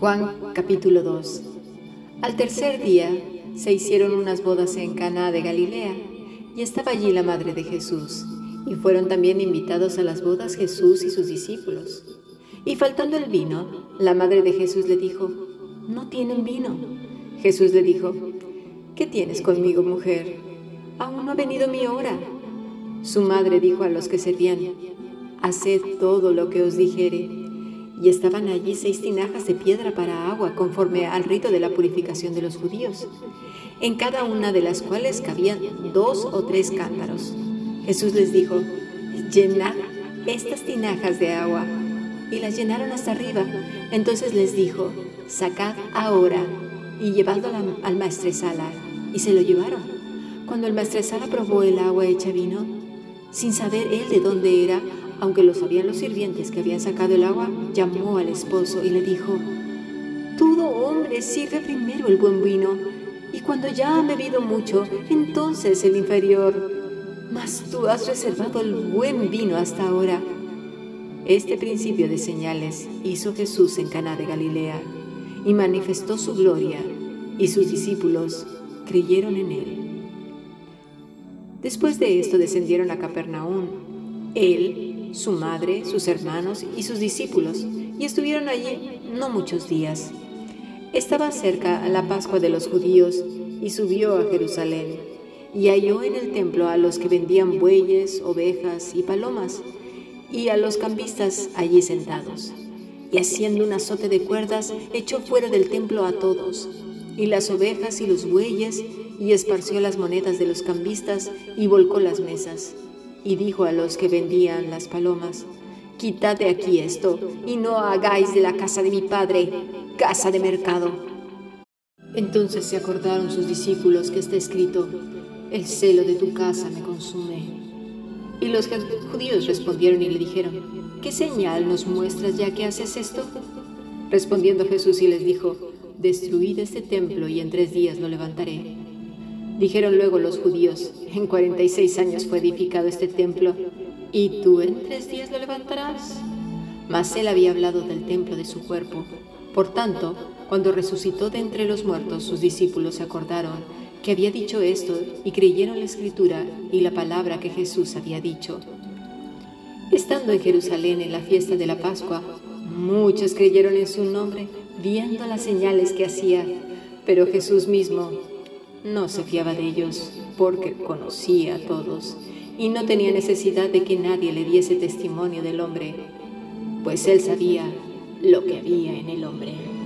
Juan capítulo 2 Al tercer día se hicieron unas bodas en Caná de Galilea y estaba allí la madre de Jesús y fueron también invitados a las bodas Jesús y sus discípulos. Y faltando el vino, la madre de Jesús le dijo, no tienen vino. Jesús le dijo, ¿qué tienes conmigo, mujer? Aún no ha venido mi hora. Su madre dijo a los que servían, haced todo lo que os dijere y estaban allí seis tinajas de piedra para agua, conforme al rito de la purificación de los judíos, en cada una de las cuales cabían dos o tres cántaros. Jesús les dijo, llenad estas tinajas de agua. Y las llenaron hasta arriba. Entonces les dijo, sacad ahora y llevadlo al maestresala. Y se lo llevaron. Cuando el maestresala probó el agua hecha vino, sin saber él de dónde era, aunque lo sabían los sirvientes que habían sacado el agua, llamó al esposo y le dijo, Todo hombre sirve primero el buen vino, y cuando ya ha bebido mucho, entonces el inferior. Mas tú has reservado el buen vino hasta ahora. Este principio de señales hizo Jesús en Caná de Galilea y manifestó su gloria, y sus discípulos creyeron en él. Después de esto descendieron a Capernaum. Él su madre, sus hermanos y sus discípulos, y estuvieron allí no muchos días. Estaba cerca la Pascua de los judíos y subió a Jerusalén, y halló en el templo a los que vendían bueyes, ovejas y palomas, y a los cambistas allí sentados. Y haciendo un azote de cuerdas, echó fuera del templo a todos, y las ovejas y los bueyes, y esparció las monedas de los cambistas, y volcó las mesas y dijo a los que vendían las palomas, Quitad de aquí esto, y no hagáis de la casa de mi padre casa de mercado. Entonces se acordaron sus discípulos que está escrito, El celo de tu casa me consume. Y los judíos respondieron y le dijeron, ¿qué señal nos muestras ya que haces esto? Respondiendo Jesús y les dijo, Destruid este templo y en tres días lo levantaré. Dijeron luego los judíos, en 46 años fue edificado este templo, ¿y tú en tres días lo levantarás? Mas él había hablado del templo de su cuerpo. Por tanto, cuando resucitó de entre los muertos, sus discípulos se acordaron que había dicho esto y creyeron la escritura y la palabra que Jesús había dicho. Estando en Jerusalén en la fiesta de la Pascua, muchos creyeron en su nombre, viendo las señales que hacía, pero Jesús mismo no se fiaba de ellos porque conocía a todos y no tenía necesidad de que nadie le diese testimonio del hombre, pues él sabía lo que había en el hombre.